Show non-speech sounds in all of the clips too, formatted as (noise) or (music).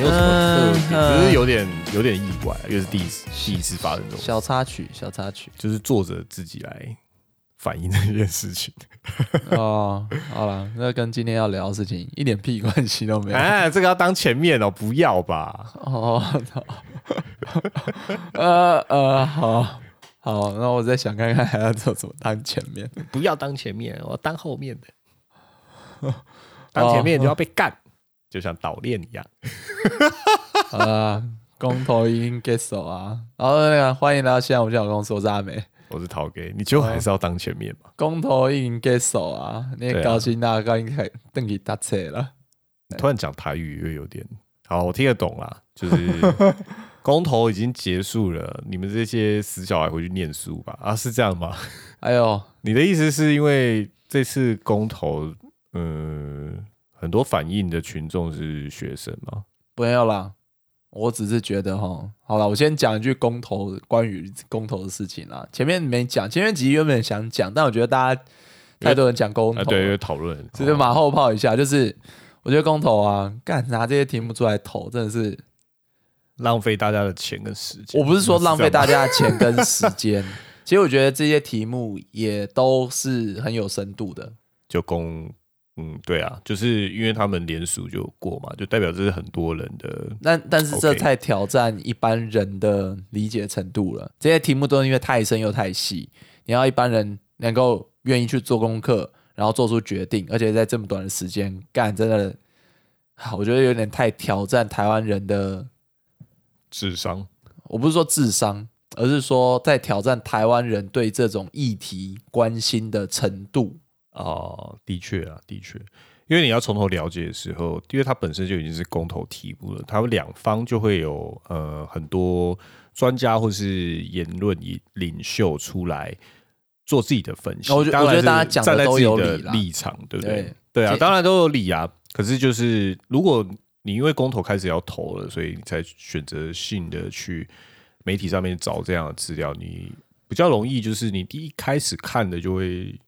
没有什么特别，嗯只是有点有点意外，因为是第一次第一次发生这种，小插曲，小插曲。就是作者自己来反映这件事情。(laughs) 哦，好了，那跟今天要聊的事情一点屁关系都没有。哎，这个要当前面哦，不要吧？哦，好 (laughs) 呃呃，好好，那我再想看看还要做什么当前面。不要当前面，我当后面的。(laughs) 当前面就要被干，就像岛链一样。(laughs) 好啦，公投已经 get 手啊。然后那个欢迎来到现在我们小公司，我是阿美。我是陶给，你就还是要当前面嘛。公投已经 get 手啊，你高兴那，高兴开登记搭车了。(laughs) 突然讲台语又有点好，我听得懂啦。就是 (laughs) 公投已经结束了，你们这些死小孩回去念书吧。啊，是这样吗？哎呦，你的意思是因为这次公投，嗯，很多反映的群众是学生吗？没有啦，我只是觉得哈，好了，我先讲一句公投关于公投的事情啦。前面没讲，前面几集原本想讲，但我觉得大家太多人讲公投对，讨论，只是马后炮一下，就是我觉得公投啊，干拿这些题目出来投，真的是，浪费大家的钱跟时间。我不是说浪费大家，家的钱跟时间，(laughs) 其实我觉得这些题目也都是很有深度的。就公，嗯，对啊，就是因为他们联署就过嘛，就代表这是很多人的但但是这太挑战一般人的理解程度了。这些题目都是因为太深又太细，你要一般人能够愿意去做功课，然后做出决定，而且在这么短的时间干，真的，啊我觉得有点太挑战台湾人的。智商。我不是说智商，而是说在挑战台湾人对这种议题关心的程度。哦，的确啊，的确，因为你要从头了解的时候，因为它本身就已经是公投题目了，他们两方就会有呃很多专家或是言论领领袖出来做自己的分析。我觉得大家讲的都站在自己的有理立场，对不对？对对啊，这当然都有理啊。可是就是如果你因为公投开始要投了，所以你才选择性的去媒体上面找这样的资料，你比较容易就是你第一开始看的就会。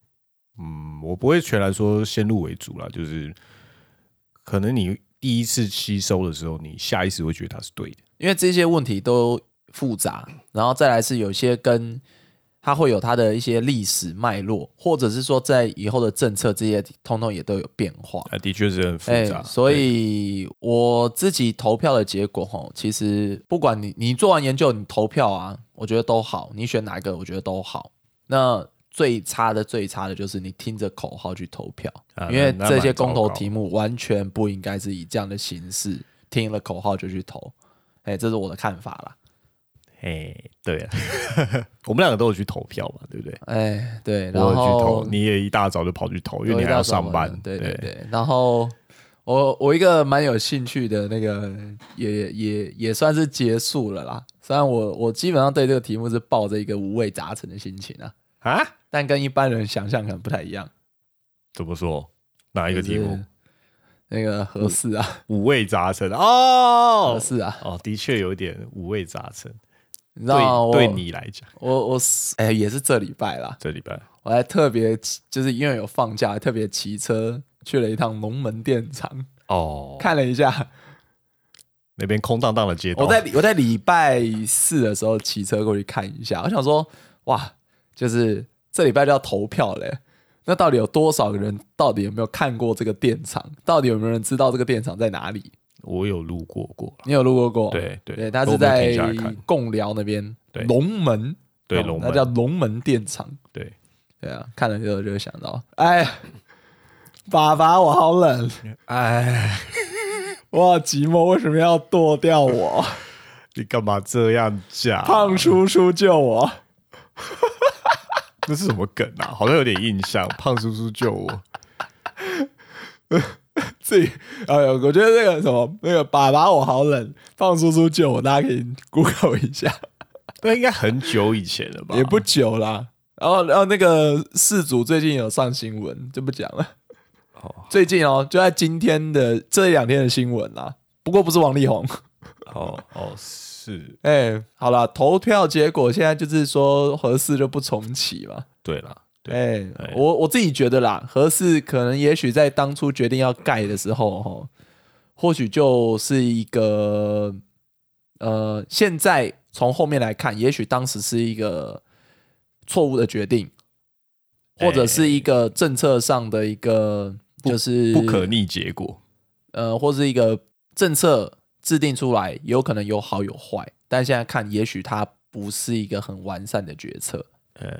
嗯，我不会全然说先入为主啦，就是可能你第一次吸收的时候，你下意识会觉得它是对的。因为这些问题都复杂，然后再来是有些跟它会有它的一些历史脉络，或者是说在以后的政策这些通通也都有变化。啊，的确是很复哎、杂。所以我自己投票的结果吼，其实不管你你做完研究，你投票啊，我觉得都好，你选哪一个，我觉得都好。那最差的最差的就是你听着口号去投票，啊因为这些公投题目完全不应该是以这样的形式，听了口号就去投。哎、这是我的看法啦。哎，对啊，(laughs) 我们两个都有去投票嘛，对不对？哎，对，然后你也一大早就跑去投，因为你还要上班。对对对，然后我我一个蛮有兴趣的那个，也也也算是结束了啦。虽然我我基本上对这个题目是抱着一个五味杂陈的心情啊，啊？但跟一般人想象可能不太一样。怎么说？哪一个题目就是？那个合适啊，五味杂陈哦合适啊，哦，的确有点五味杂陈。你知道对，对你来讲，我我是哎、也是这礼拜啦，这礼拜我还特别就是因为有放假，特别骑车去了一趟龙门电厂，哦，看了一下。那边空荡荡的街道，我在我在礼拜四的时候骑车过去看一下，我想说，哇，就是这礼拜就要投票嘞，那到底有多少个人？到底有没有看过这个电厂？到底有没有人知道这个电厂在哪里？我有路过过，你有路过过？对对对，它我没有是在贡寮那边，对龙门，哦对龙门那叫龙门电厂。对，对啊，看了之后就会想到，哎，爸爸，我好冷，哎，我好寂寞，为什么要剁掉我？(laughs) 你干嘛这样讲？胖叔叔救我！这是什么梗啊？好像有点印象。胖叔叔救我，自己，哎呦，我觉得那个什么，那个爸爸我好冷，胖叔叔救我，大家可以 Google 一下，那应该很久以前了吧？也不久啦。然后，然后那个事主最近有上新闻，就不讲了。哦最近哦，就在今天的这两天的新闻啦，不过不是王力宏。哦哦，是哎、好了，投票结果现在就是说合适就不重启嘛。对啦，对哎，我我自己觉得啦，合适可能也许在当初决定要盖的时候，哈，或许就是一个呃，现在从后面来看，也许当时是一个错误的决定，或者是一个政策上的一个就是不可逆结果。呃，或是一个政策制定出来，有可能有好有坏，但现在看，也许它不是一个很完善的决策。嗯，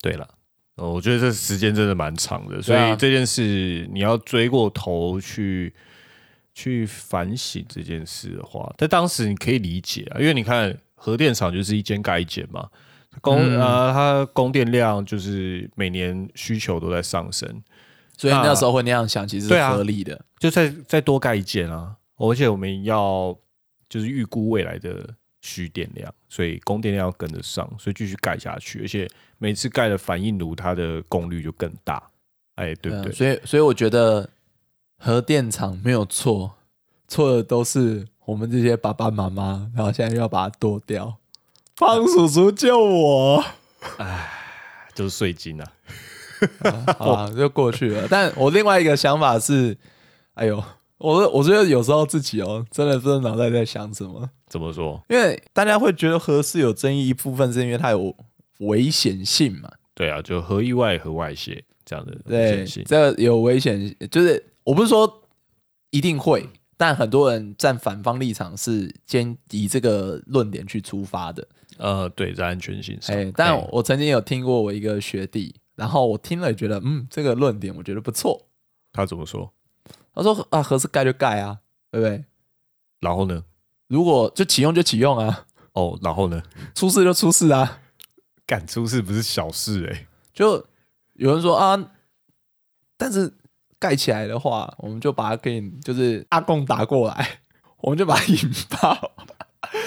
对了，呃，我觉得这时间真的蛮长的，所以这件事你要追过头去去反省这件事的话，在当时你可以理解啊，因为你看核电厂就是一间盖一间嘛，供、嗯呃它供电量就是每年需求都在上升，所以那那时候会那样想，其实是合理的。就再再多盖一间啊，而且我们要就是预估未来的需电量，所以供电量要跟得上，所以继续盖下去，而且每次盖的反应炉它的功率就更大，哎，对不对？啊所以，所以我觉得核电厂没有错，错的都是我们这些爸爸妈妈，然后现在又要把它剁掉。方叔叔救我！哎就是税金啊，好啦，就过去了。但我另外一个想法是，哎呦，我我觉得有时候自己哦，真的不知道脑袋在想什么。怎么说？因为大家会觉得核是有争议，一部分是因为它有危险性嘛。对啊，就核意外、核外泄这样的危对险，性。这个有危险，就是我不是说一定会，但很多人站反方立场是先以这个论点去出发的。呃，对，在安全性上，哎，但哎我曾经有听过我一个学弟，然后我听了也觉得，嗯，这个论点我觉得不错。他怎么说？他说啊，合适盖就盖啊，对不对？然后呢？如果就启用就启用啊，哦，然后呢？出事就出事啊。敢出事不是小事哎、就有人说啊，但是盖起来的话，我们就把它给你，就是阿贡打过来，我们就把它引爆，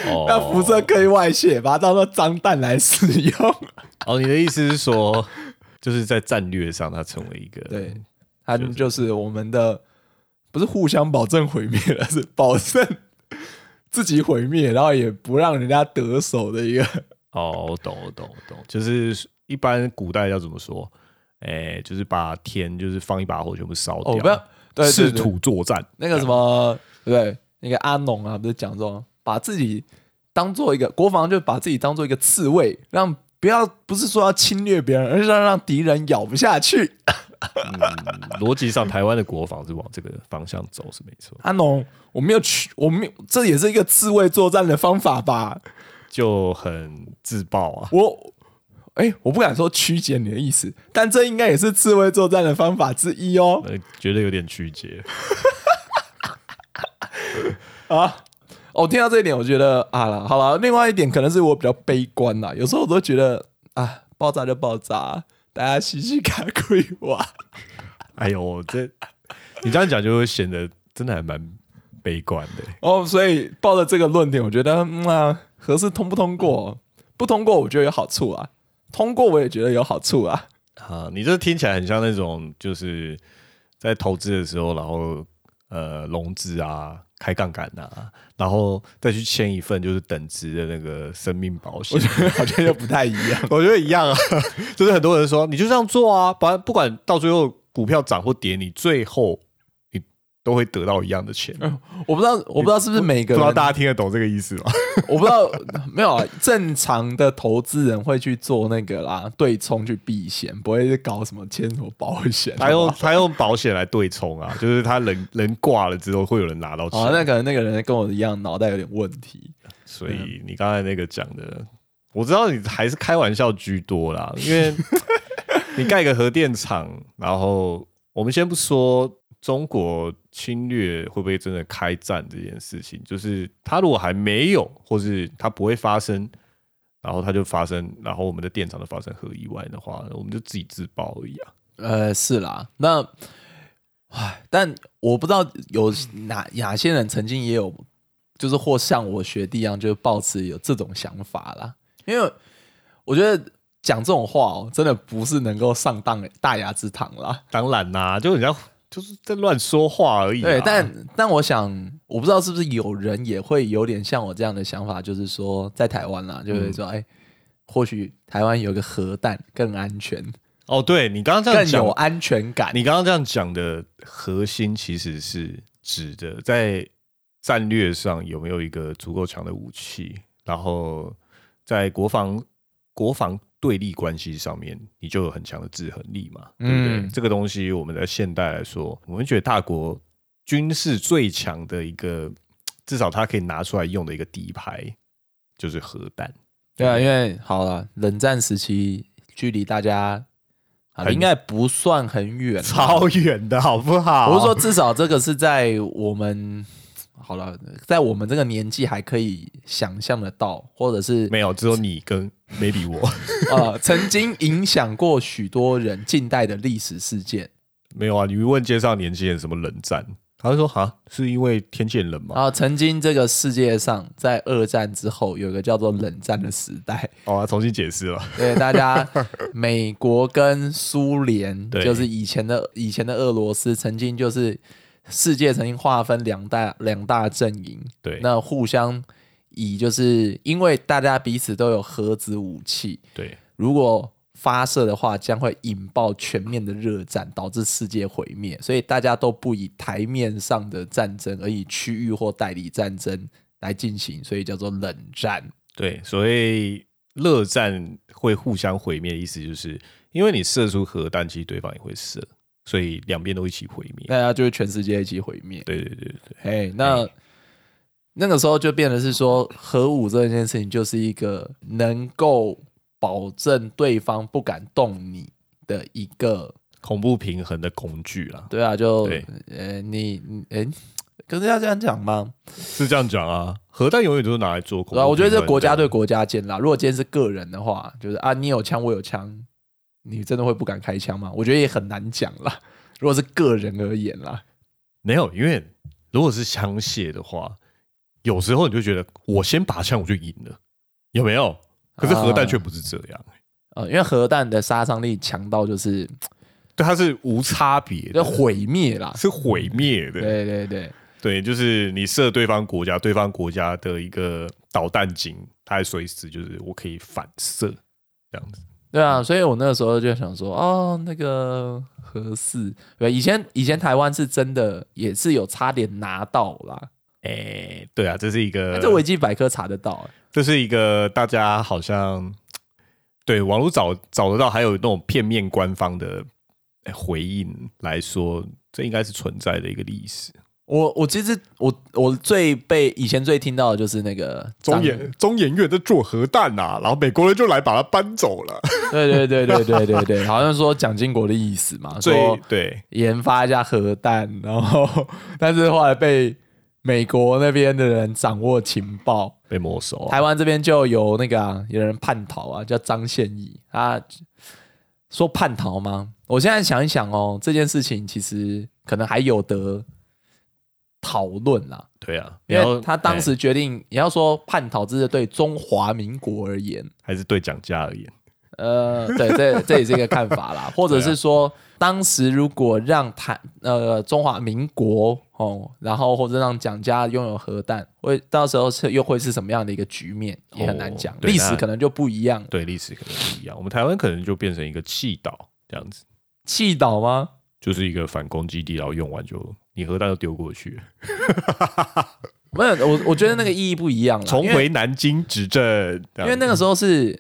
哦，那辐射可以外泄，把它当做脏弹来使用。哦，你的意思是说，就是在战略上，它成为一个对，它就是我们的不是互相保证毁灭了，是保证自己毁灭，然后也不让人家得手的一个。哦，我懂，我懂，我懂，就是一般古代要怎么说？哎、就是把田就是放一把火全部烧掉，哦，不要对对试图作战。那个什么，对对？那个阿农啊，不是讲这种，把自己当做一个国防，就把自己当做一个刺猬，让不要不是说要侵略别人，而是要让敌人咬不下去。嗯逻辑上，台湾的国防是往这个方向走，是没错，阿农，我没有去，我没有，这也是一个自卫作战的方法吧？就很自爆啊。我，哎、我不敢说曲解你的意思，但这应该也是自卫作战的方法之一哦。呃，觉得有点曲解。(laughs) 啊，哦，听到这一点，我觉得啊了，好了，另外一点可能是我比较悲观啦，有时候我都觉得啊，爆炸就爆炸，大家嘻嘻卡鬼玩。哎呦，这你这样讲就会显得真的还蛮悲观的。哦，所以抱着这个论点，我觉得嗯啊，合适通不通过？不通过，我觉得有好处啊；通过，我也觉得有好处啊。啊，你这听起来很像那种就是在投资的时候，然后呃融资啊、开杠杆啊，然后再去签一份就是等值的那个生命保险我。觉得好像又不太一样。(laughs) 我觉得一样啊，(laughs) 就是很多人说你就这样做啊，把不管到最后股票涨或跌，你最后你都会得到一样的钱。我不知道，我不知道是不是每个人，不知道大家听得懂这个意思吗？(laughs) 我不知道，没有啊。正常的投资人会去做那个啦，对冲去避险，不会去搞什么签什么保险。他用好他用保险来对冲啊，就是他人人挂了之后会有人拿到钱。哦，那可能那个人跟我一样，脑袋有点问题。所以你刚才那个讲的，我知道你还是开玩笑居多啦，因为你盖个核电厂，然后我们先不说中国侵略会不会真的开战这件事情，就是它如果还没有，或是它不会发生，然后它就发生，然后我们的电厂就发生核意外的话，我们就自己自爆而已啊。呃，是啦，那，唉，但我不知道有哪哪些人曾经也有，就是或像我学弟一样，就是抱持有这种想法啦。因为我觉得讲这种话哦，真的不是能够上当大雅之堂啦。当然啦、就人家就是在乱说话而已、啊。对，但但我想，我不知道是不是有人也会有点像我这样的想法，就是说在台湾啦，就会说，哎、或许台湾有个核弹更安全。哦，对你刚刚这样讲更有，安全感。你刚刚这样讲的核心其实是指的在战略上有没有一个足够强的武器，然后在国防国防对立关系上面，你就有很强的制衡力嘛，对不对？嗯这个东西我们在现代来说，我们觉得大国军事最强的一个，至少它可以拿出来用的一个底牌，就是核弹。对啊，因为好了，冷战时期距离大家啊应该不算很远，(laughs) 超远的好不好？我是说，至少这个是在我们好了，在我们这个年纪还可以想象得到，或者是没有，只有你跟 maybe 我 (laughs) 呃曾经影响过许多人近代的历史事件。没有啊。你问街上年轻人什么冷战，他就说哈，是因为天气冷吗？然后曾经这个世界上在二战之后有一个叫做冷战的时代，(laughs) 哦，他重新解释了。(laughs) 对大家，美国跟苏联对就是以前的以前的俄罗斯，曾经就是世界曾经划分两大两大阵营，对那互相以就是因为大家彼此都有核子武器，对如果发射的话，将会引爆全面的热战，导致世界毁灭。所以大家都不以台面上的战争，而以区域或代理战争来进行，所以叫做冷战。对，所谓热战会互相毁灭意思，就是因为你射出核弹，其实对方也会射，所以两边都一起毁灭。大家就是全世界一起毁灭。对对对对对，嘿，那那个时候就变得是说，核武这件事情就是一个能够保证对方不敢动你的一个，恐怖平衡的工具啦，对啊，就对呃，你你哎，可是要这样讲吗？是这样讲啊。核弹永远都是拿来做恐怖对啊，我觉得这国家对国家间啦。如果今天是个人的话，就是啊，你有枪，我有枪，你真的会不敢开枪吗？我觉得也很难讲啦。(laughs) 如果是个人而言啦，没有，因为如果是枪械的话，有时候你就觉得我先拔枪我就赢了，有没有？可是核弹啊却不是这样，呃，因为核弹的杀伤力强到就是对，它是无差别的，要毁灭啦。是毁灭的。对对对，对，就是你射对方国家，对方国家的一个导弹井，它还随时就是我可以反射这样子。对啊，所以我那个时候就想说，哦，那个核四，对，以前以前台湾是真的也是有差点拿到啦，哎、对啊，这是一个，这维基百科查得到、这是一个大家好像对网络找找得到，还有那种片面官方的哎回应来说，这应该是存在的一个历史。我我其实我我最被以前最听到的就是那个中研中研院在做核弹呐、然后美国人就来把它搬走了。对对对对对对对，好像说蒋经国的意思嘛，最说对研发一下核弹，然后 (laughs) 但是后来被美国那边的人掌握情报，被没收啊、台湾这边就有那个、啊、有人叛逃啊，叫张宪义，啊说叛逃吗？我现在想一想哦，这件事情其实可能还有得讨论啦，对啊，因为他当哎。时决定，你要说叛逃，这是对中华民国而言，还是对蒋家而言，呃，对，这这也是一个看法啦，(laughs) 或者是说，当时如果让台呃中华民国哦，然后或者让蒋家拥有核弹，会到时候是又会是什么样的一个局面，也很难讲哦，历史可能就不一样。对历史可能不一样。我们台湾可能就变成一个弃岛这样子，弃岛吗？就是一个反攻基地，然后用完就你核弹就丢过去，(laughs) 没有，我我觉得那个意义不一样了，重回南京执政。因为那个时候是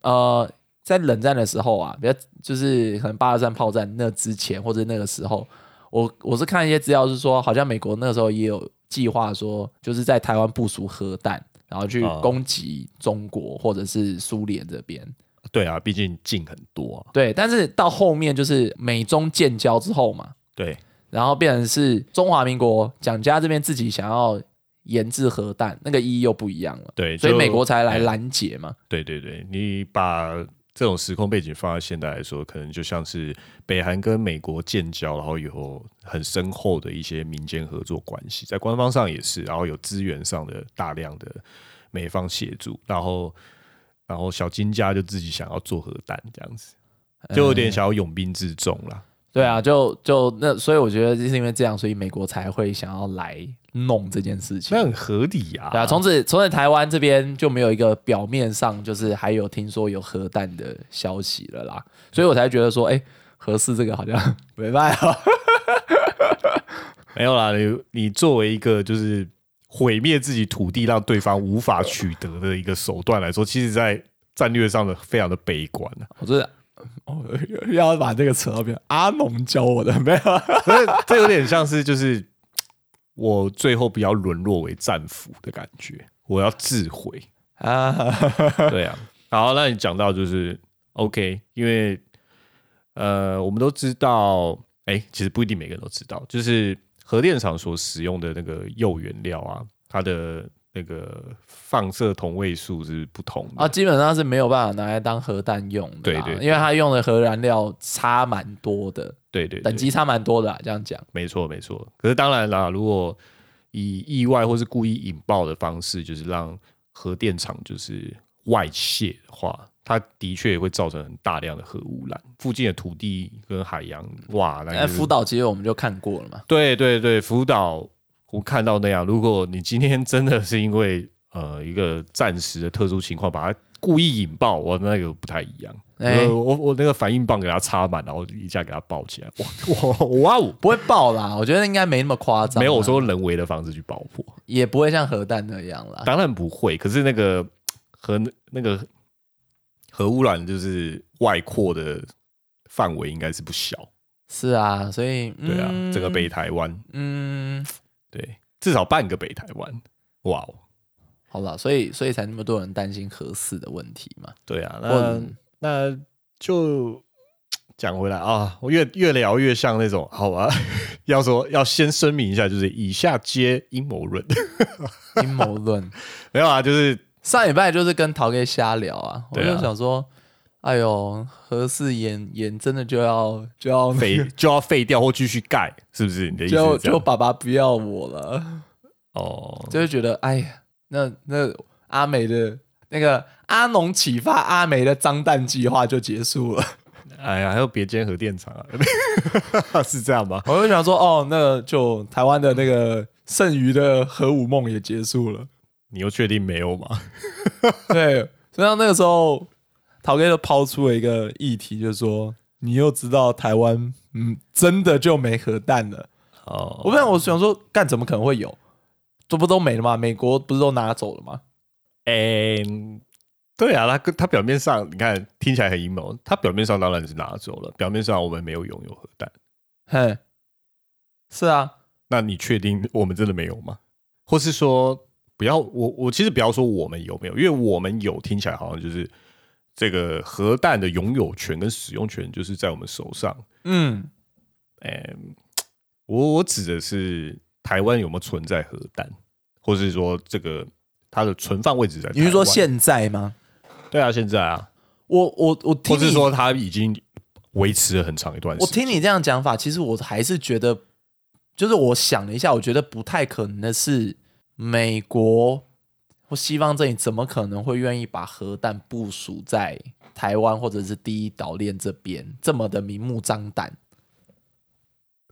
呃，在冷战的时候啊，比较就是可能八二三炮战那之前或者那个时候，我我是看一些资料是说，好像美国那个时候也有计划说，就是在台湾部署核弹，然后去啊攻击中国或者是苏联这边。对啊，毕竟近很多啊。对，但是到后面就是美中建交之后嘛，对然后变成是中华民国蒋家这边自己想要研制核弹，那个意义又不一样了。对，所以美国才来哎拦截嘛。对对对，你把这种时空背景放在现代来说，可能就像是北韩跟美国建交，然后有很深厚的一些民间合作关系，在官方上也是，然后有资源上的大量的美方协助，然后然后小金家就自己想要做核弹这样子，就有点想要拥兵自重啦。对啊，就就那，所以我觉得就是因为这样，所以美国才会想要来弄这件事情那。很合理啊。对啊，从此从此台湾这边就没有一个表面上就是还有听说有核弹的消息了啦，所以我才觉得说，哎、核四这个好像 (laughs) 没办法。(laughs) 没有啦，你你作为一个就是毁灭自己土地，让对方无法取得的一个手段来说，其实在战略上的非常的悲观啊。(laughs) 我真的。哦，要把这个扯到边，阿农教我的没有？所以这有点像是就是我最后不要沦落为战俘的感觉，我要自毁。啊，对啊，(laughs) 好，那你讲到就是 OK，因为呃，我们都知道，哎、其实不一定每个人都知道，就是核电厂所使用的那个铀原料啊，它的那个放射同位素是不同的啊，基本上是没有办法拿来当核弹用对对因为它用的核燃料差蛮多的，对对对等级差蛮多的啊，这样讲。没错没错。可是当然啦，如果以意外或是故意引爆的方式，就是让核电厂就是外泄的话，它的确也会造成很大量的核污染，附近的土地跟海洋，哇，那哎，就是福岛其实我们就看过了嘛，对对对，福岛我看到那样，如果你今天真的是因为呃一个暂时的特殊情况把它故意引爆，我那个不太一样。我我那个反应棒给它插满，然后一下给它爆起来，哇哇哇哦！不会爆啦，我觉得应该没那么夸张啊。没有我说人为的方式去爆破，也不会像核弹那样啦。当然不会。可是那个核那个核污染就是外扩的范围应该是不小，是啊，所以对啊，嗯整个北台湾，嗯，对，至少半个北台湾，哇哦！好了，所以所以才那么多人担心核四的问题嘛。对啊，那那就讲回来啊，我越越聊越像那种，好吧？(laughs) 要说要先声明一下，就是以下皆阴谋论，阴谋论，(laughs) 没有啊，就是上礼拜就是跟陶哥瞎聊啊，我就想说，哎呦，何四演演真的就要就要废 (laughs) 就要废掉或继续盖，是不是？你的意思就？就爸爸不要我了，哦，就会觉得哎呀，那那阿美的那个阿农启发阿美的脏蛋计划就结束了。(laughs) 哎呀，还有别间核电厂啊，(laughs) 是这样吗？我就想说，哦，那就台湾的那个剩余的核武梦也结束了。你又确定没有吗？对，所以到那个时候，陶哥就抛出了一个议题，就是说，你又知道台湾，嗯，真的就没核弹了。哦，我本来我想说，干怎么可能会有？这不都没了吗？美国不是都拿走了吗？哎、对啊，他跟他表面上你看听起来很阴谋，他表面上当然是拿走了，表面上我们没有拥有核弹。嘿，是啊，那你确定我们真的没有吗？或是说，不要我我其实不要说我们有没有，因为我们有听起来好像就是这个核弹的拥有权跟使用权就是在我们手上。嗯，哎、我我指的是台湾有没有存在核弹，或是说这个它的存放位置在？你是说现在吗？对啊，现在啊，我我我听或是说它已经维持了很长一段时间？我听你这样讲法，其实我还是觉得，就是我想了一下，我觉得不太可能的是，美国或西方阵营怎么可能会愿意把核弹部署在台湾或者是第一岛链这边这么的明目张胆？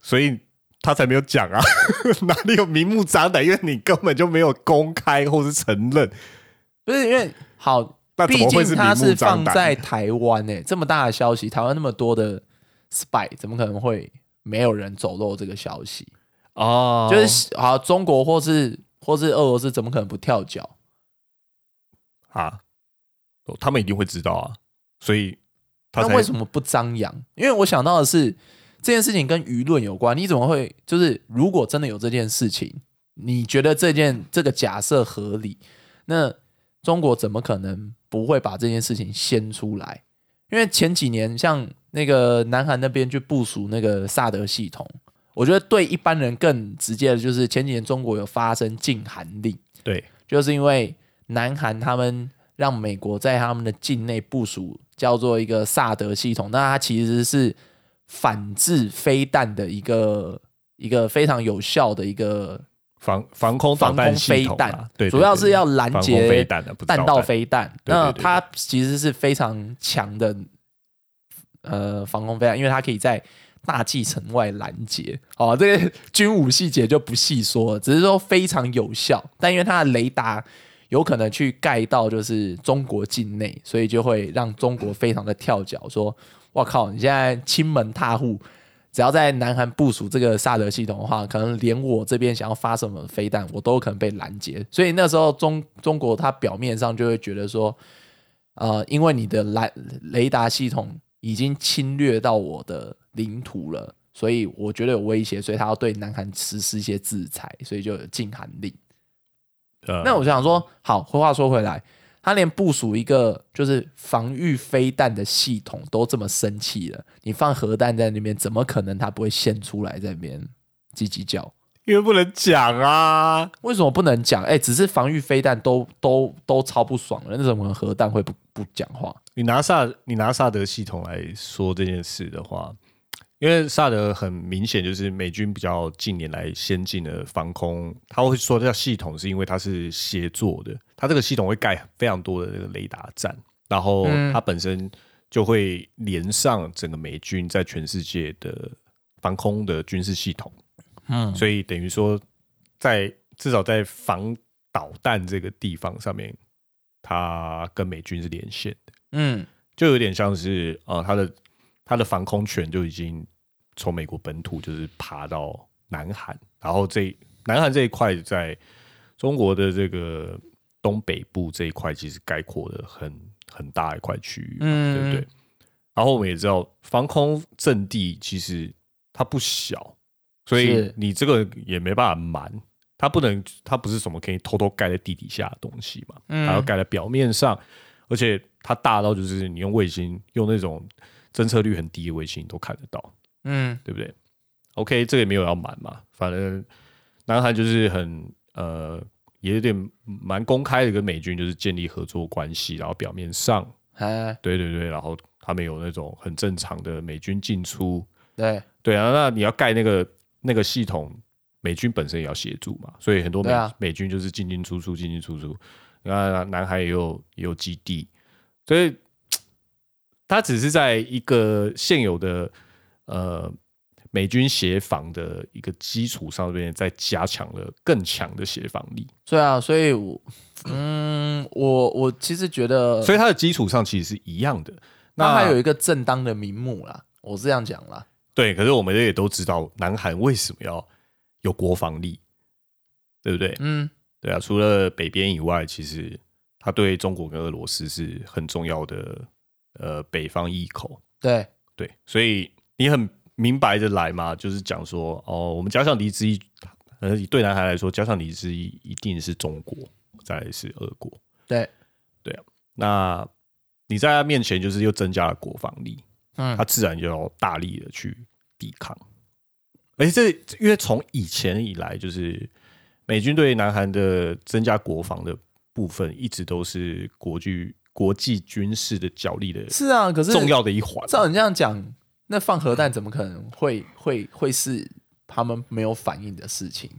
所以他才没有讲啊，(laughs) 哪里有明目张胆？因为你根本就没有公开或是承认，不是因为好，那怎毕竟它是放在？台湾诶、这么大的消息，台湾那么多的 spy，怎么可能会没有人走漏这个消息？哦就是好，中国或是或是俄罗斯，怎么可能不跳脚？啊，哦他们一定会知道啊，所以他那为什么不张扬？因为我想到的是这件事情跟舆论有关。你怎么会就是如果真的有这件事情，你觉得这件这个假设合理？那中国怎么可能不会把这件事情掀出来？因为前几年像那个南韩那边去部署那个萨德系统，我觉得对一般人更直接的就是前几年中国有发生禁韩令，对就是因为南韩他们让美国在他们的境内部署叫做一个萨德系统，那它其实是反制飞弹的一个一个非常有效的一个防防空导防空弹系飞弹统啊，对，对主要是要对拦截弹道飞弹。那它其实是非常强的呃防空飞弹，因为它可以在大气层外拦截。哦，这个 (laughs) 军武细节就不细说了，只是说非常有效。但因为它的雷达有可能去盖到就是中国境内，所以就会让中国非常的跳脚，说：“我靠，你现在亲门踏户。”只要在南韩部署这个萨德系统的话，可能连我这边想要发什么飞弹，我都可能被拦截。所以那时候中中国它表面上就会觉得说，呃，因为你的雷雷达系统已经侵略到我的领土了，所以我觉得有威胁，所以他要对南韩实施一些制裁，所以就有禁韩令。呃那我想说，好，话说回来，他连部署一个就是防御飞弹的系统都这么生气了，你放核弹在那边，怎么可能他不会现出来在那边叽叽叫？因为不能讲啊，为什么不能讲？哎、只是防御飞弹都都都超不爽了，那怎么核弹会不不讲话？你拿萨你拿萨德系统来说这件事的话，因为萨德很明显就是美军比较近年来先进的防空，他会说叫系统，是因为它是协作的，它这个系统会盖非常多的这个雷达站，然后嗯它本身就会连上整个美军在全世界的防空的军事系统，嗯，所以等于说在至少在防导弹这个地方上面，它跟美军是连线的。嗯就有点像是呃，它的他的防空权就已经从美国本土就是爬到南韩，然后这南韩这一块在中国的这个东北部这一块，其实概括的很很大一块区域，嗯。对不对？然后我们也知道，防空阵地其实它不小，所以你这个也没办法瞒，它不能，它不是什么可以偷偷盖在地底下的东西嘛，嗯。它要盖在表面上，而且它大到就是你用卫星，用那种侦测率很低的卫星都看得到，嗯。对不对？OK，这个也没有要瞒嘛，反正南韩就是很呃，也有点蛮公开的跟美军就是建立合作关系，然后表面上哎，对对对，然后他们有那种很正常的美军进出，对。对啊，那你要盖那个那个系统，美军本身也要协助嘛，所以很多美、啊。美军就是进进出出，进进出出。那南海也有也有基地，所以它只是在一个现有的呃美军协防的一个基础上面，再加强了更强的协防力，对啊，所以我嗯，我我其实觉得，所以它的基础上其实是一样的。那还有一个正当的名目啦，我是这样讲啦。对，可是我们也都知道，南韩为什么要有国防力，对不对？嗯，对啊，除了北边以外，其实它对中国跟俄罗斯是很重要的呃北方一口。对，对，所以你很明白的来嘛，就是讲说哦，我们假想敌之一，呃，对男孩来说，假想敌之一一定是中国，再来是俄国。对对啊，那你在他面前就是又增加了国防力，嗯他自然就要大力的去抵抗。而且这因为从以前以来，就是美军对南韩的增加国防的部分，一直都是国际国际军事的角力的是啊，可是重要的一环。照你这样讲，那放核弹怎么可能会会会是他们没有反应的事情？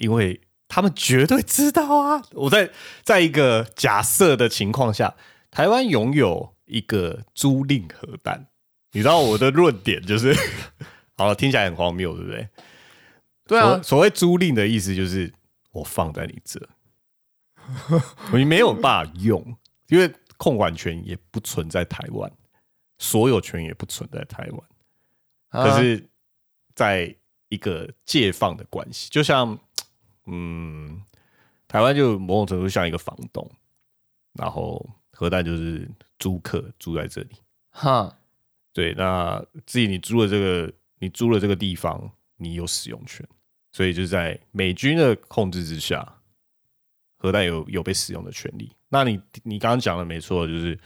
因为他们绝对知道啊！我在在一个假设的情况下，台湾拥有一个租赁核弹，你知道我的论点就是，(laughs) 好了，听起来很荒谬，对不对？对啊所，所谓租赁的意思就是我放在你这，你没有办法用，因为控管权也不存在台湾，所有权也不存在台湾。可啊是，在一个借放的关系，就像嗯，台湾就某种程度像一个房东，然后核弹就是租客住在这里。哈，对，那至于你租了这个，你租了这个地方，你有使用权，所以就是在美军的控制之下，核弹有有被使用的权利。那你你刚刚讲的没错，就是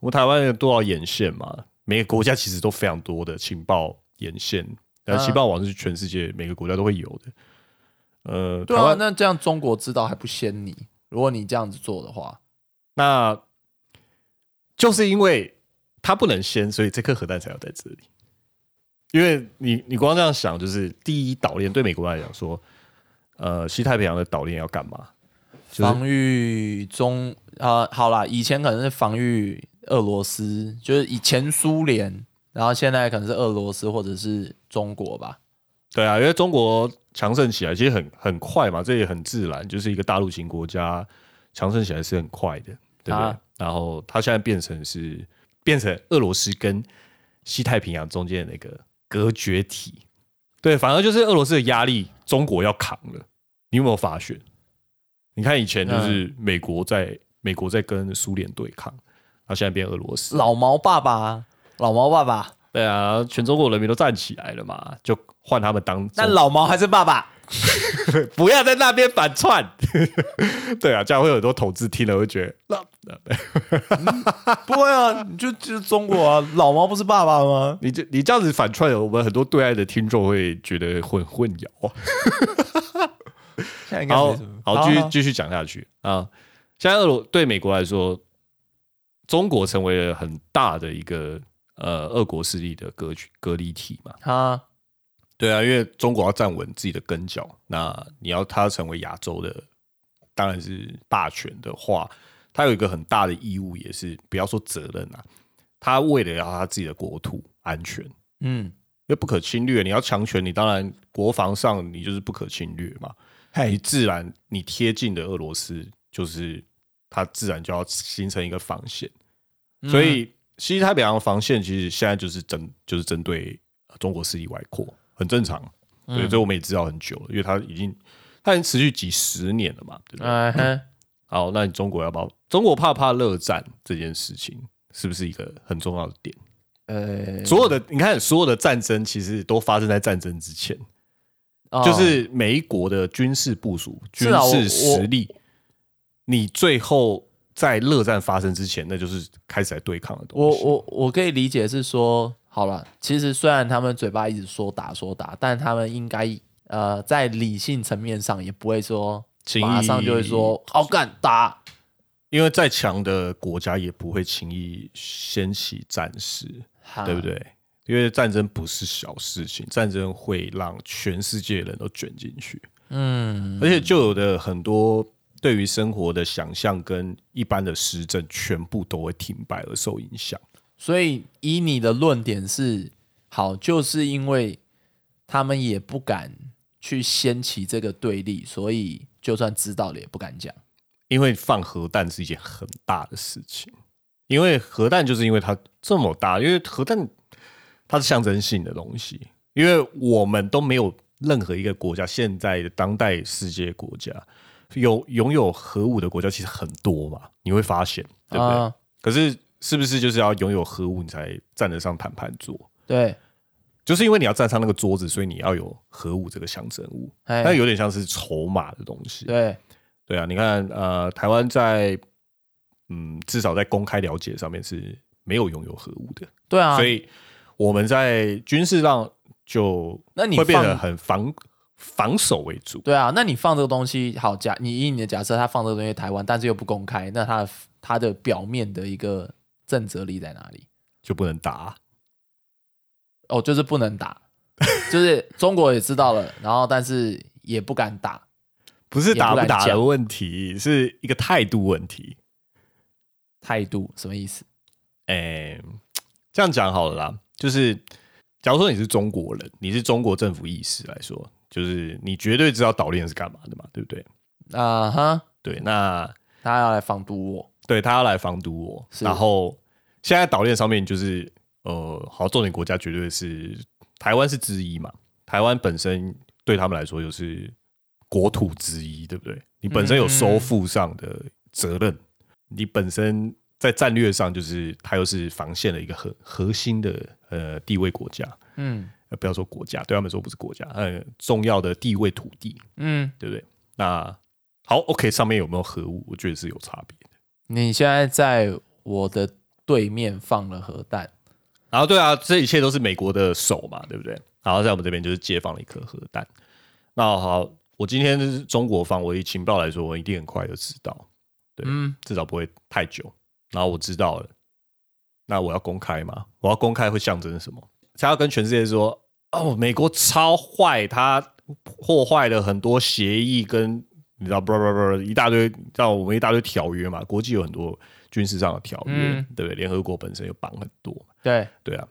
我们台湾有多少眼线嘛？每个国家其实都非常多的情报眼线，呃，啊情报网是全世界每个国家都会有的。呃，对啊，那这样中国知道还不先你？如果你这样子做的话，那就是因为它不能先，所以这颗核弹才要在这里。因为你你光这样想，就是第一岛链对美国来讲说，呃，西太平洋的岛链要干嘛？就是防御中啊、好啦，以前可能是防御俄罗斯，就是以前苏联，然后现在可能是俄罗斯或者是中国吧。对啊，因为中国强盛起来其实很很快嘛，这也很自然，就是一个大陆型国家强盛起来是很快的，对不对？啊然后它现在变成是变成俄罗斯跟西太平洋中间的那个隔绝体，对，反而就是俄罗斯的压力，中国要扛了。你有没有发现？你看以前就是美国在、美国在跟苏联对抗，然后现在变俄罗斯，老毛爸爸，老毛爸爸，对啊，全中国人民都站起来了嘛，就换他们当但老毛还是爸爸。(laughs) 不要在那边反串。(laughs) 对啊，这样会有很多统治听了会觉得，那 (laughs) 不会啊，你就就是中国啊，老毛不是爸爸吗？你这你这样子反串，我们很多对岸的听众会觉得混混淆啊。(laughs) 现在应该好没什么。好，继续继续讲下去。啊。现在俄罗对美国来说，中国成为了很大的一个呃俄国势力的隔局隔离体嘛。啊，对啊，因为中国要站稳自己的根脚，那你要它成为亚洲的，当然是霸权的话，它有一个很大的义务，也是不要说责任啊，它为了要它自己的国土安全，嗯。因嗯，为不可侵略，你要强权，你当然国防上你就是不可侵略嘛，你自然你贴近的俄罗斯，就是它自然就要形成一个防线，所以西太平洋防线其实现在就是针就是针对呃中国势力外扩，很正常。对，这我们也知道很久了，因为它已经它已经持续几十年了嘛，对不对？嗯，好，那你中国要不要？中国怕不怕热战这件事情，是不是一个很重要的点？呃，所有的你看，所有的战争其实都发生在战争之前，哦就是每一国的军事部署、军是啊我事实力，你最后在热战发生之前，那就是开始来对抗的东西。我我我可以理解是说，好了，其实虽然他们嘴巴一直说打说打，但他们应该呃在理性层面上也不会说轻易马上就会说好干打，因为再强的国家也不会轻易掀起战事，对不？对？因为战争不是小事情，战争会让全世界人都卷进去，嗯，而且就有的很多对于生活的想象跟一般的施政，全部都会停摆而受影响。所以以你的论点是好，就是因为他们也不敢去掀起这个对立，所以就算知道了也不敢讲。因为放核弹是一件很大的事情，因为核弹就是因为它这么大，因为核弹它是象征性的东西，因为我们都没有任何一个国家，现在的当代世界国家有拥有核武的国家其实很多嘛，你会发现，对不对？啊。可是是不是就是要拥有核武，你才站得上谈判桌？对，就是因为你要站上那个桌子，所以你要有核武这个象征物，哎那有点像是筹码的东西。对，对啊，你看，呃，台湾在嗯，至少在公开了解上面是没有拥有核武的，对啊，所以我们在军事上就那你会变得很防防守为主。对啊，那你放这个东西，好假，你以你的假设，他放这个东西在台湾，但是又不公开，那他的他的表面的一个正则力在哪里？就不能打，哦，就是不能打，就是中国也知道了，然后但是也不敢打，(laughs) 不是打不打的问题，是一个态度问题。态度什么意思？哎、这样讲好了啦，就是假如说你是中国人，你是中国政府意识来说，就是你绝对知道岛链是干嘛的嘛，对不对？啊哈，对，那他要来防堵我，对他要来防堵我，然后现在岛链上面就是呃，好，重点国家绝对是台湾是之一嘛，台湾本身对他们来说又是国土之一，对不对？你本身有收复上的责任，你本身在战略上就是它又是防线的一个核核心的呃地位国家，嗯呃，不要说国家，对他们说不是国家，呃，重要的地位土地，嗯，对不对？那好，OK，上面有没有核武？我觉得是有差别的。你现在在我的对面放了核弹，然后对啊，这一切都是美国的手嘛，对不对？然后在我们这边就是接放了一颗核弹。那好，我今天是中国方，我以情报来说，我一定很快就知道，对嗯，至少不会太久。然后我知道了，那我要公开吗？我要公开会象征什么？才要跟全世界说，哦，美国超坏，他破坏了很多协议跟你知道，不不不，一大堆，知道我们一大堆条约嘛，国际有很多军事上的条约，嗯对不对？联合国本身有绑很多嘛，对，对啊。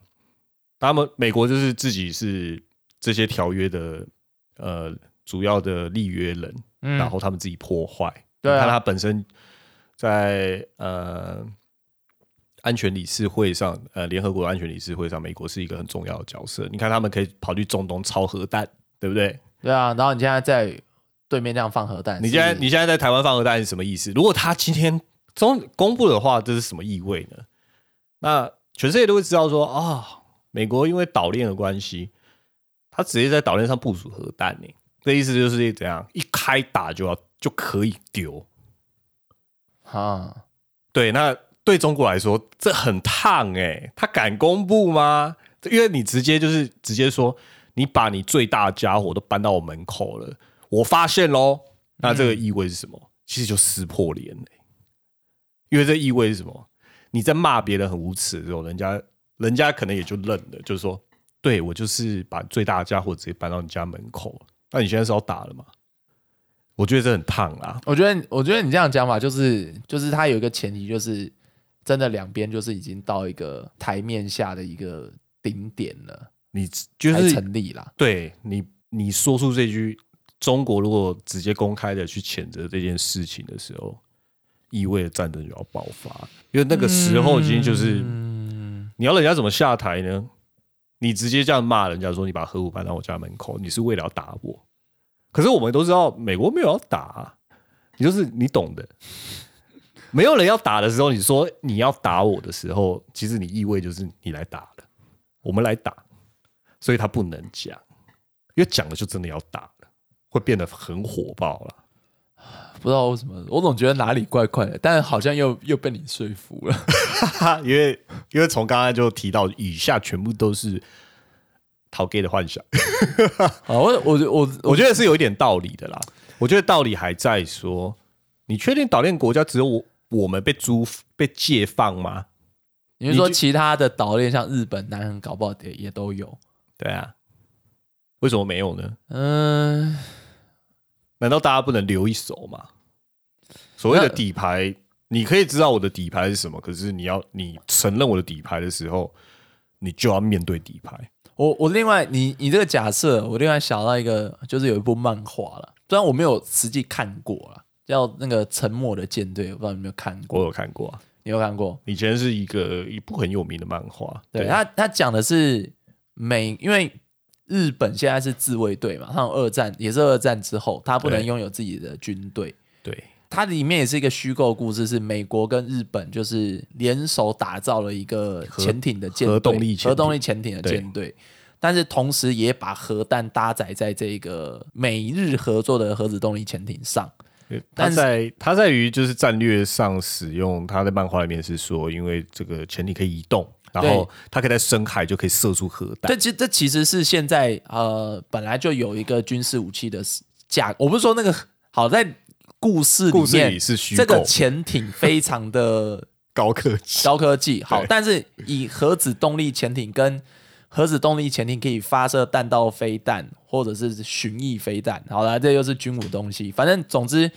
他们美国就是自己是这些条约的呃主要的立约人，嗯然后他们自己破坏。对啊你看他本身在呃安全理事会上，呃联合国安全理事会上，美国是一个很重要的角色。你看他们可以跑去中东抄核弹，对不对？对啊，然后你现在在对面那样放核弹，你现在你现在在台湾放核弹是什么意思？如果他今天中公布的话，这是什么意味呢？那全世界都会知道说啊、美国因为岛链的关系，他直接在岛链上部署核弹呢。这意思就是怎样，一开打就要就可以丢。啊，对，那对中国来说，这很烫哎、他敢公布吗？因为你直接就是直接说，你把你最大的家伙都搬到我门口了，我发现喽。那这个意味是什么？其实就撕破脸嘞、因为这意味是什么？你在骂别人很无耻的时候，人家人家可能也就认了，就是说，对我就是把最大的家伙直接搬到你家门口。那你现在是要打了吗？我觉得这很烫啊。我觉得我觉得你这样讲法就是就是它有一个前提就是真的两边就是已经到一个台面下的一个顶点了，你就才是成立啦。对你，你说出这句中国如果直接公开的去谴责这件事情的时候，意味着战争就要爆发，因为那个时候已经就是、嗯，你要人家怎么下台呢？你直接这样骂人家说你把核武搬到我家门口，你是为了要打我。可是我们都知道，美国没有要打、啊，你就是你懂的。没有人要打的时候，你说你要打我的时候，其实你意味就是你来打了，我们来打，所以他不能讲，因为讲了就真的要打了，会变得很火爆了。不知道为什么，我总觉得哪里怪怪的，但好像又又被你说服了。哈，(laughs) (laughs) 因为因为从刚才就提到，以下全部都是陶 gay 的幻想，(laughs) 啊，我我我我觉得是有一点道理的啦。我觉得道理还在说，你确定岛链国家只有我我们被租被解放吗？你是说其他的岛链像日本、南韩搞不好也也都有？对啊，为什么没有呢？嗯、难道大家不能留一手吗？所谓的底牌，你可以知道我的底牌是什么，可是你要你承认我的底牌的时候，你就要面对底牌。我我另外你你这个假设，我另外想到一个，就是有一部漫画了，虽然我没有实际看过了，叫那个《沉默的舰队》，我不知道你有没有看过？我有看过啊，你有看过？以前是一个一部很有名的漫画，对，他他讲的是美，因为日本现在是自卫队嘛，他有二战也是二战之后，他不能拥有自己的军队。对它里面也是一个虚构故事，是美国跟日本就是联手打造了一个潜艇的舰队核动力核动力潜艇的舰队，但是同时也把核弹搭载在这个美日合作的核子动力潜艇上。它但在它在于就是战略上使用，它在漫画里面是说，因为这个潜艇可以移动，然后它可以在深海就可以射出核弹这。其这其实是现在呃本来就有一个军事武器的价，我不是说那个好在故事里面是虚这个潜艇非常的 (laughs) 高科技，高科技，好，对但是以核子动力潜艇跟核子动力潜艇可以发射弹道飞弹或者是巡弋飞弹，好了，这又是军武东西。反正总之，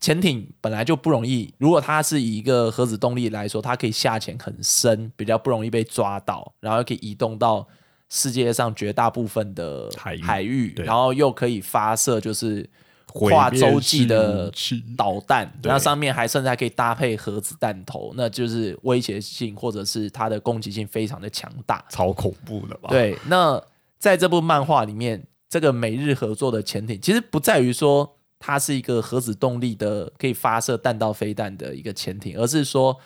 潜艇本来就不容易，如果它是以一个核子动力来说，它可以下潜很深，比较不容易被抓到，然后又可以移动到世界上绝大部分的海域海域，对。然后又可以发射就是跨洲际的导弹，对那上面还甚至还可以搭配核子弹头，那就是威胁性或者是它的攻击性非常的强大。超恐怖的吧？，对，那在这部漫画里面，这个美日合作的潜艇其实不在于说它是一个核子动力的可以发射弹道飞弹的一个潜艇，而是说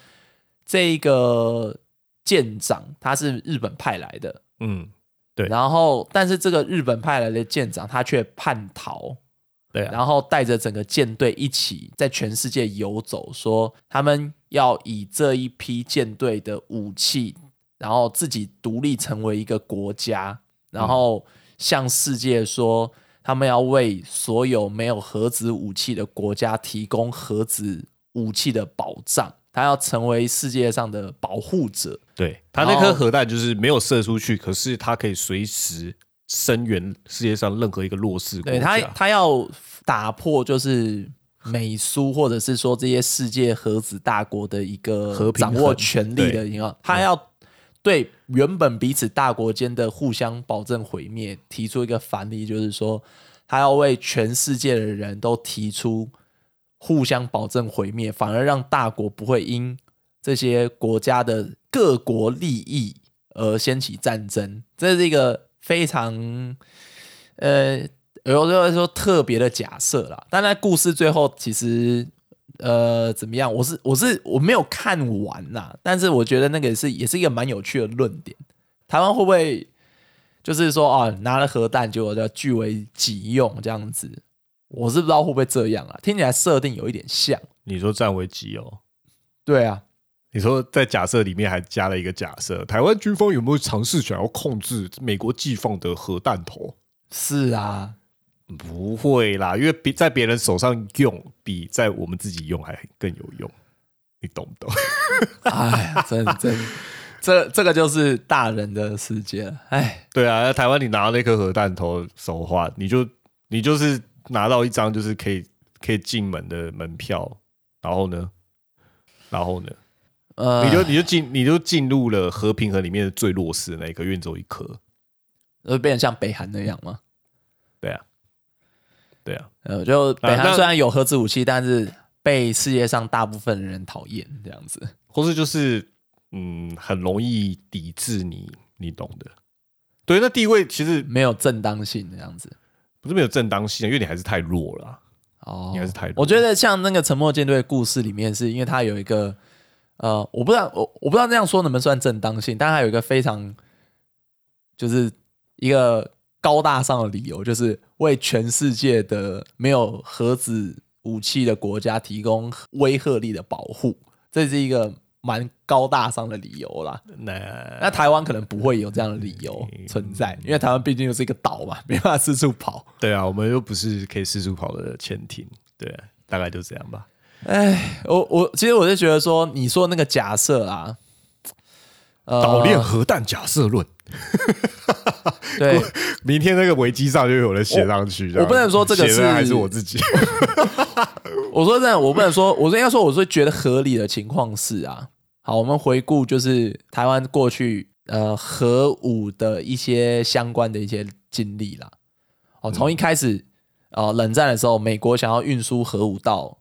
这一个舰长他是日本派来的，嗯，对然后但是这个日本派来的舰长他却叛逃，对啊，然后带着整个舰队一起在全世界游走，说他们要以这一批舰队的武器，然后自己独立成为一个国家，然后向世界说，他们要为所有没有核子武器的国家提供核子武器的保障，他要成为世界上的保护者。对，他那颗核弹就是没有射出去，可是它可以随时声援世界上任何一个弱势国对他，他要打破就是美苏或者是说这些世界核子大国的一个和平掌握权力的一个，他要对原本彼此大国间的互相保证毁灭提出一个反例，就是说他要为全世界的人都提出互相保证毁灭，反而让大国不会因这些国家的各国利益而掀起战争。这是一个非常呃，有时候说特别的假设啦。但在故事最后，其实呃怎么样？我是我是我没有看完啦，但是我觉得那个是也是一个蛮有趣的论点。台湾会不会就是说啊，拿了核弹就要据为己用这样子？我是不知道会不会这样啊？听起来设定有一点像。你说占为己有？对啊，你说在假设里面还加了一个假设，台湾军方有没有尝试想要控制美国寄放的核弹头？是啊，不会啦，因为比在别人手上用，比在我们自己用还更有用，你懂不懂？(laughs) 哎，真真这这个就是大人的世界了。哎，对啊，在台湾你拿到那颗核弹头手环，你就你就是拿到一张就是可以可以进门的门票，然后呢，然后呢，呃，你就你就进你就进入了和平河里面的最弱势的那一颗，因为只有一颗。会变成像北韩那样吗？对啊，对啊，呃，就北那韩虽然有核子武器，但是被世界上大部分人讨厌，这样子。(laughs) 或是就是嗯，很容易抵制你，你懂的。对，那地位其实没有正当性这样子。不是没有正当性，因为你还是太弱了啊、哦，你还是太弱我觉得像那个沉默舰队的故事里面，是因为它有一个呃，我不知道我我不知道这样说能不能算正当性，但它有一个非常就是一个高大上的理由，就是为全世界的没有核子武器的国家提供威慑力的保护，这是一个蛮高大上的理由啦。那那台湾可能不会有这样的理由存在，因为台湾毕竟又是一个岛嘛，没办法四处跑。对啊，我们又不是可以四处跑的潜艇，对啊、大概就这样吧。哎，我我其实我就觉得说，你说那个假设啊，呃，岛链核弹假设论，(laughs) 对，明天那个维基上就有人写上去。这样我不能说这个是写的还是我自己。(laughs) 我说真的，我不能说，我说应该说，我是觉得合理的情况是啊，好，我们回顾就是台湾过去呃核武的一些相关的一些经历啦。哦，从一开始呃冷战的时候，美国想要运输核武到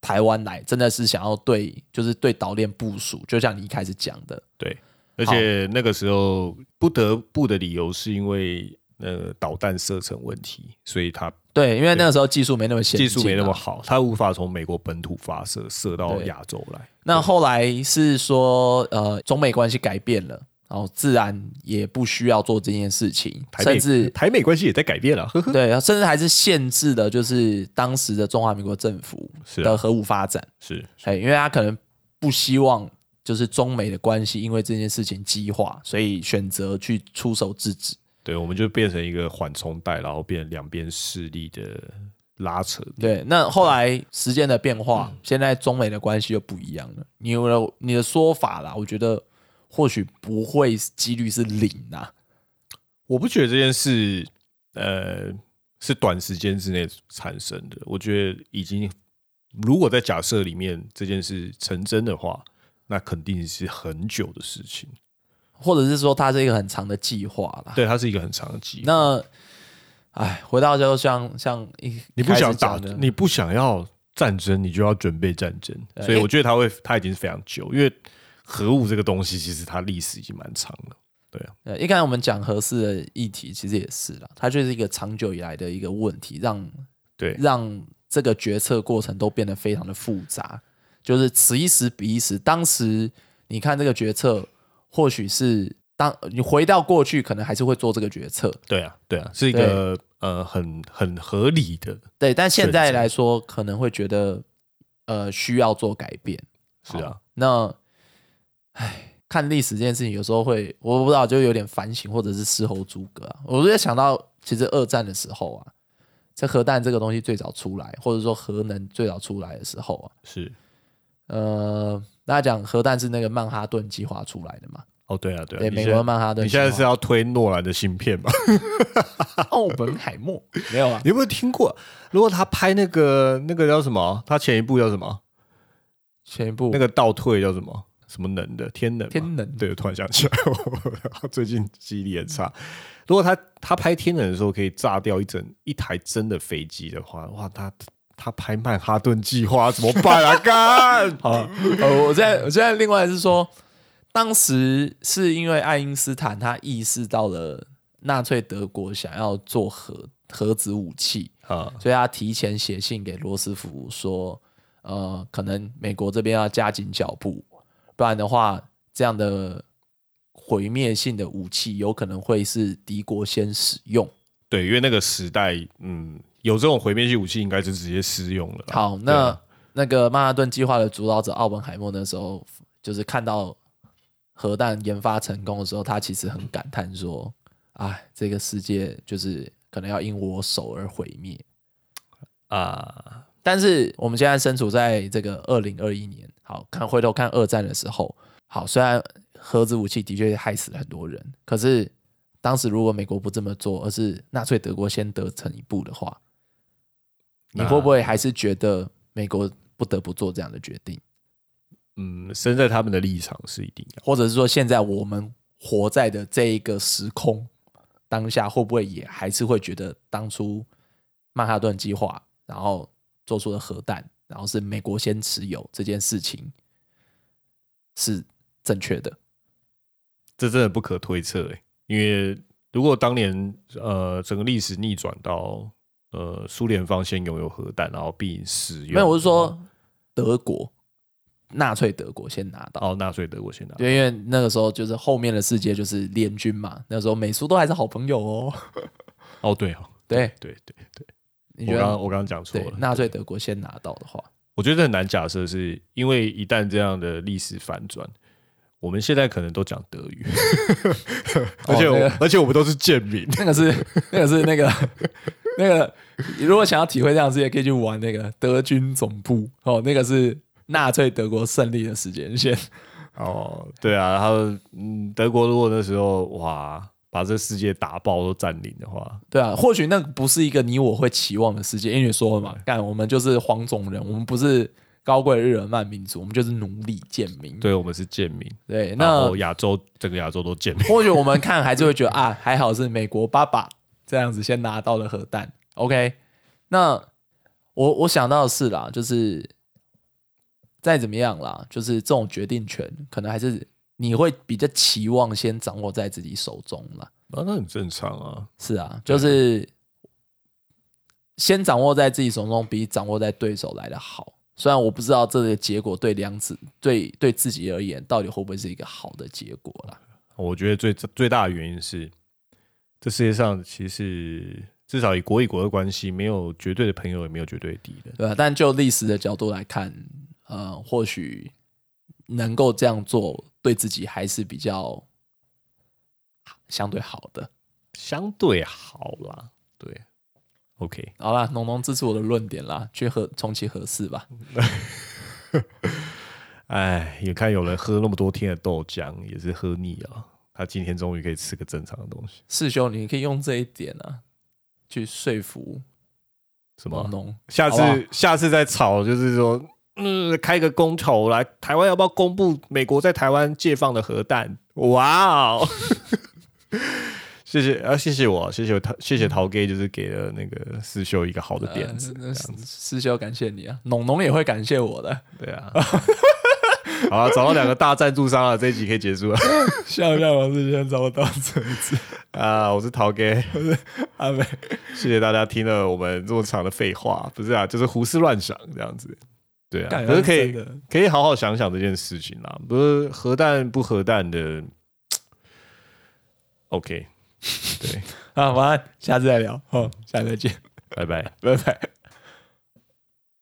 台湾来，真的是想要对就是对岛链部署，就像你一开始讲的，对，而且那个时候不得不的理由是因为呃导弹射程问题，所以它对，因为那个时候技术没那么先进、啊，技术没那么好，它无法从美国本土发射射到亚洲来。那后来是说，呃，中美关系改变了，然后自然也不需要做这件事情，台美甚至台美关系也在改变了，呵呵。对，(laughs) 甚至还是限制的，就是当时的中华民国政府是啊的核武发展，是哎、因为他可能不希望就是中美的关系因为这件事情激化，所以选择去出手制止。对，我们就变成一个缓冲带，然后变成两边势力的拉扯。对，那后来时间的变化，嗯现在中美的关系又不一样了。你有了你的说法啦，我觉得或许不会几率是零啊。我不觉得这件事，呃，是短时间之内产生的。我觉得已经，如果在假设里面这件事成真的话，那肯定是很久的事情。或者是说它是一个很长的计划啦。对，它是一个很长的计划。那，哎，回到就像像一你不想打你不想要战争，你就要准备战争。所以我觉得他会，他已经是非常久，因为核武这个东西其实它历史已经蛮长了。对啊，呃，一开始我们讲合适的议题，其实也是啦，它就是一个长久以来的一个问题，让对让这个决策过程都变得非常的复杂，就是此一时彼一时。当时你看这个决策，或许是当你回到过去，可能还是会做这个决策，对啊，对啊，是一个呃很很合理的，对。但现在来说，可能会觉得呃需要做改变。是啊，那，唉，看历史这件事情，有时候会我不知道，就有点反省，或者是事后诸葛啊。我就在想到，其实二战的时候啊，这核弹这个东西最早出来，或者说核能最早出来的时候啊，是呃，大家讲核弹是那个曼哈顿计划出来的嘛？哦，对啊，对啊，对，美国的曼哈顿你。现在是要推诺兰的芯片吗？(laughs) 奥本海默没有啊？你有没有听过？如果他拍那个那个叫什么？他前一部叫什么？前一部那个倒退叫什么？什么能的天能，天能对，突然想起来，我最近记忆力很差。如果他他拍天能的时候可以炸掉一整一台真的飞机的话，哇，他他拍曼哈顿计划怎么办啊？(laughs) 干！好，呃，我现在我现在另外是说，当时是因为爱因斯坦他意识到了纳粹德国想要做核核子武器，啊，所以他提前写信给罗斯福说，呃，可能美国这边要加紧脚步，不然的话，这样的毁灭性的武器有可能会是敌国先使用。对，因为那个时代，嗯，有这种毁灭性武器，应该就直接施用了。好，那、啊那个曼哈顿计划的主导者奥本海默那时候，就是看到核弹研发成功的时候，他其实很感叹说：“哎，这个世界就是可能要因我手而毁灭。啊，”但是我们现在身处在这个二零二一年，好看回头看二战的时候，好，虽然核子武器的确害死了很多人，可是当时如果美国不这么做，而是纳粹德国先得逞一步的话，你会不会还是觉得美国不得不做这样的决定？嗯，身在他们的立场是一定的。或者是说，现在我们活在的这一个时空当下，会不会也还是会觉得当初曼哈顿计划，然后做出的核弹，然后是美国先持有这件事情是正确的？这真的不可推测诶，因为如果当年呃整个历史逆转到呃苏联方先拥有核弹，然后并使用，没有，我是说德国纳粹德国先拿到。哦，纳粹德国先拿，对，因为那个时候就是后面的世界就是联军嘛，那时候美苏都还是好朋友哦。哦对哦，(laughs) 对，对对对，你觉得我刚刚我刚刚讲错了，对纳粹德国先拿到的话，我觉得很难假设，是因为一旦这样的历史反转，我们现在可能都讲德语，(laughs) 而且而且我们都是贱民，那个是那个是那个那个，你如果想要体会这样的世界，可以去玩那个德军总部。哦，那个是纳粹德国胜利的时间线。哦，对啊，然后嗯，德国如果那时候哇把这世界打爆都占领的话，对啊，或许那不是一个你我会期望的世界，因为你说了嘛，干我们就是黄种人，我们不是高贵日耳曼民族，我们就是奴隶贱民。对我们是贱民，对，那后亚洲整个亚洲都贱民，或许我们看还是会觉得啊，还好是美国爸爸这样子先拿到了核弹。OK，那我我想到的是啦，就是再怎么样啦，就是这种决定权可能还是你会比较期望先掌握在自己手中了。啊，那很正常啊，是啊，就是先掌握在自己手中，比掌握在对手来的好。虽然我不知道这个结果对两子对对自己而言，到底会不会是一个好的结果啦？我觉得最最大的原因是，这世界上其实至少以国与国的关系，没有绝对的朋友，也没有绝对的敌人。对吧、但就历史的角度来看，呃，或许能够这样做，对自己还是比较相对好的。相对好啦，对，OK，好啦，农农支持我的论点啦，去和重启合适吧。(laughs) 哎，也看有人喝那么多天的豆浆，也是喝腻了。他今天终于可以吃个正常的东西，师兄，你可以用这一点啊，去说服什么农？农。下次下次再吵，就是说，嗯，开个公投来，台湾要不要公布美国在台湾借放的核弹？哇哦！(laughs) 谢谢啊，谢谢我，谢谢陶，谢谢陶 gay，就是给了那个思修一个好的点子，呃师师修感谢你啊，农农也会感谢我的。对啊。(laughs) 好了，找到两个大赞助商了，这一集可以结束了笑笑，(laughs) 我是先找我到这一次。啊！我是陶 gay，阿美，谢谢大家听了我们这么长的废话，不是啊，就是胡思乱想这样子。对啊，干可是可以可以好好想想这件事情啦，不是核弹不核弹的。(tsk) OK，对，(laughs) 啊，晚安，下次再聊。哦，下次再见，拜拜。(laughs) 拜拜。